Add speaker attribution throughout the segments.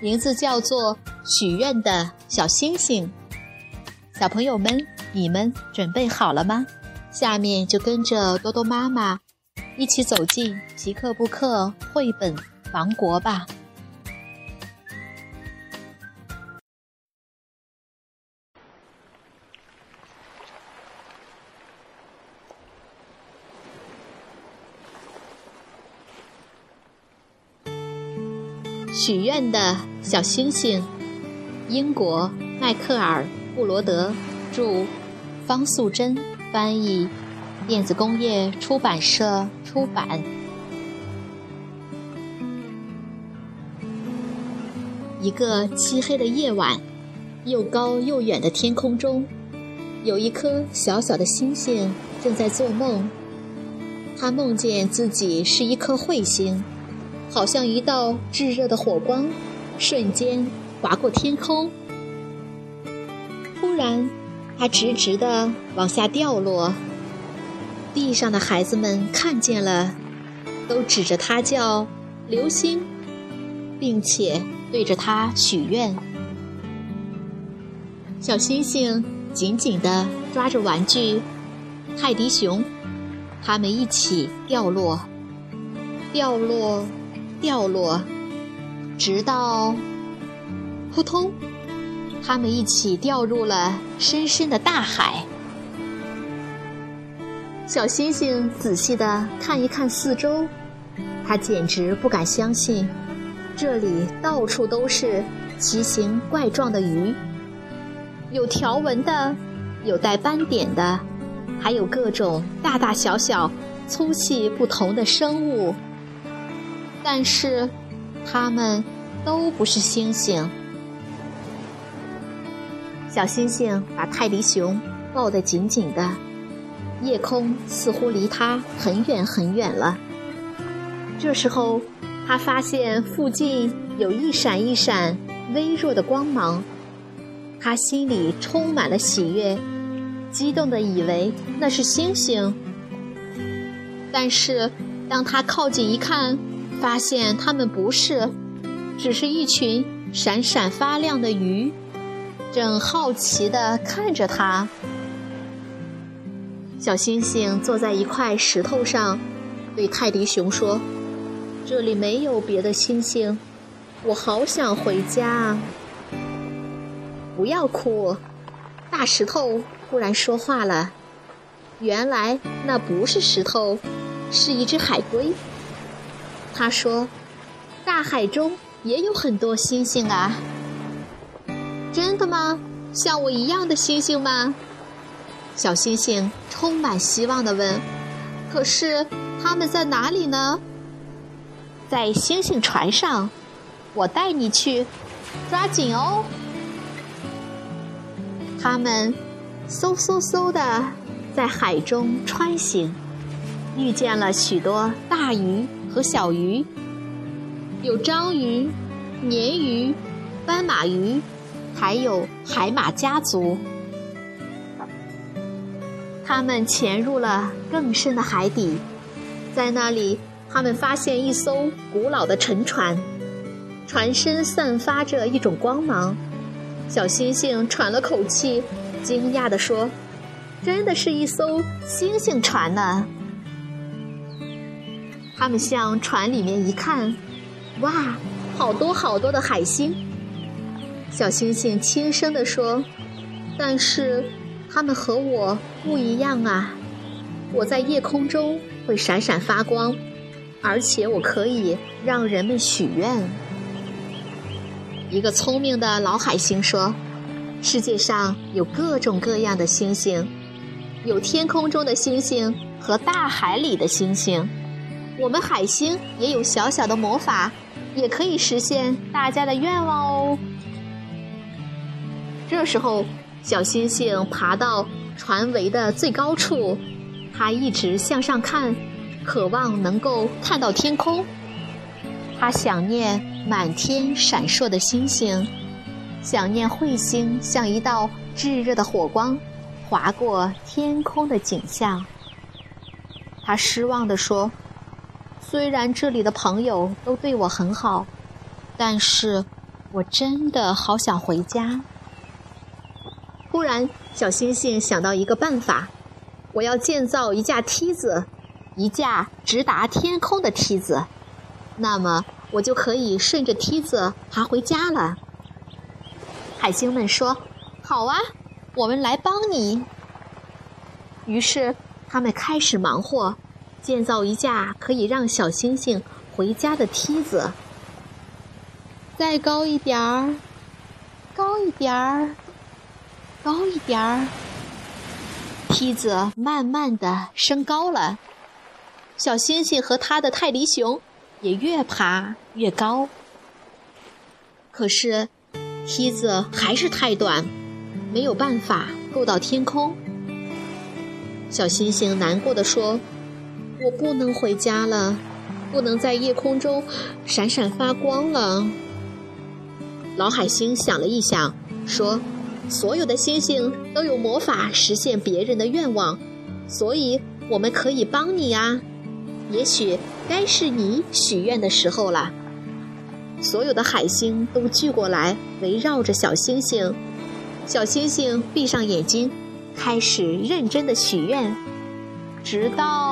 Speaker 1: 名字叫做《许愿的小星星》，小朋友们，你们准备好了吗？下面就跟着多多妈妈一起走进皮克布克绘本王国吧。许愿的小星星，英国迈克尔·布罗德著，方素珍翻译，电子工业出版社出版。一个漆黑的夜晚，又高又远的天空中，有一颗小小的星星正在做梦。他梦见自己是一颗彗星。好像一道炙热的火光，瞬间划过天空。突然，它直直地往下掉落。地上的孩子们看见了，都指着它叫“流星”，并且对着它许愿。小星星紧紧地抓着玩具泰迪熊，它们一起掉落，掉落。掉落，直到扑通，他们一起掉入了深深的大海。小星星仔细地看一看四周，他简直不敢相信，这里到处都是奇形怪状的鱼，有条纹的，有带斑点的，还有各种大大小小、粗细不同的生物。但是，它们都不是星星。小星星把泰迪熊抱得紧紧的，夜空似乎离它很远很远了。这时候，他发现附近有一闪一闪微弱的光芒，他心里充满了喜悦，激动的以为那是星星。但是，当他靠近一看，发现它们不是，只是一群闪闪发亮的鱼，正好奇地看着它。小星星坐在一块石头上，对泰迪熊说：“这里没有别的星星，我好想回家。”不要哭，大石头突然说话了。原来那不是石头，是一只海龟。他说：“大海中也有很多星星啊，真的吗？像我一样的星星吗？”小星星充满希望地问：“可是他们在哪里呢？”在星星船上，我带你去，抓紧哦！他们嗖嗖嗖的在海中穿行，遇见了许多大鱼。和小鱼，有章鱼、鲶鱼、斑马鱼，还有海马家族。他们潜入了更深的海底，在那里，他们发现一艘古老的沉船，船身散发着一种光芒。小星星喘了口气，惊讶地说：“真的是一艘星星船呢！”他们向船里面一看，哇，好多好多的海星！小星星轻声地说：“但是，它们和我不一样啊！我在夜空中会闪闪发光，而且我可以让人们许愿。”一个聪明的老海星说：“世界上有各种各样的星星，有天空中的星星和大海里的星星。”我们海星也有小小的魔法，也可以实现大家的愿望哦。这时候，小星星爬到船桅的最高处，它一直向上看，渴望能够看到天空。它想念满天闪烁的星星，想念彗星像一道炙热的火光划过天空的景象。他失望地说：“虽然这里的朋友都对我很好，但是我真的好想回家。”忽然，小星星想到一个办法：“我要建造一架梯子，一架直达天空的梯子。那么，我就可以顺着梯子爬回家了。”海星们说：“好啊，我们来帮你。”于是，他们开始忙活，建造一架可以让小星星回家的梯子。再高一点儿，高一点儿。高一点儿，梯子慢慢的升高了。小星星和他的泰迪熊也越爬越高。可是，梯子还是太短，没有办法够到天空。小星星难过的说：“我不能回家了，不能在夜空中闪闪发光了。”老海星想了一想，说。所有的星星都有魔法实现别人的愿望，所以我们可以帮你呀。也许该是你许愿的时候了。所有的海星都聚过来，围绕着小星星。小星星闭上眼睛，开始认真的许愿，直到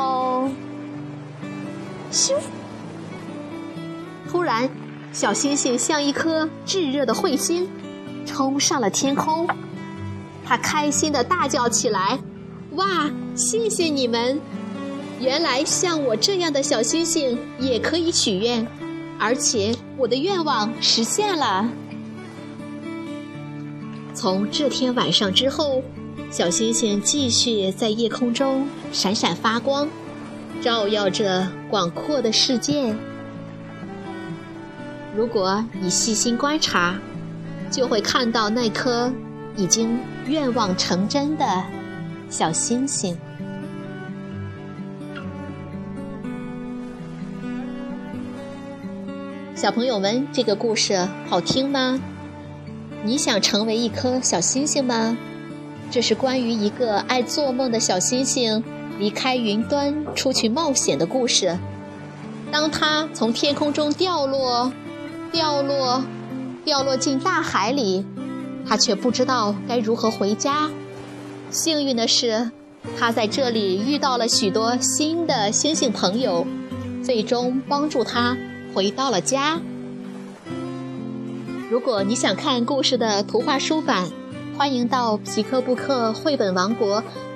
Speaker 1: 咻！突然，小星星像一颗炙热的彗星。冲上了天空，它开心的大叫起来：“哇，谢谢你们！原来像我这样的小星星也可以许愿，而且我的愿望实现了。”从这天晚上之后，小星星继续在夜空中闪闪发光，照耀着广阔的世界。如果你细心观察，就会看到那颗已经愿望成真的小星星。小朋友们，这个故事好听吗？你想成为一颗小星星吗？这是关于一个爱做梦的小星星离开云端出去冒险的故事。当他从天空中掉落，掉落。掉落进大海里，他却不知道该如何回家。幸运的是，他在这里遇到了许多新的星星朋友，最终帮助他回到了家。如果你想看故事的图画书版，欢迎到皮克布克绘本王国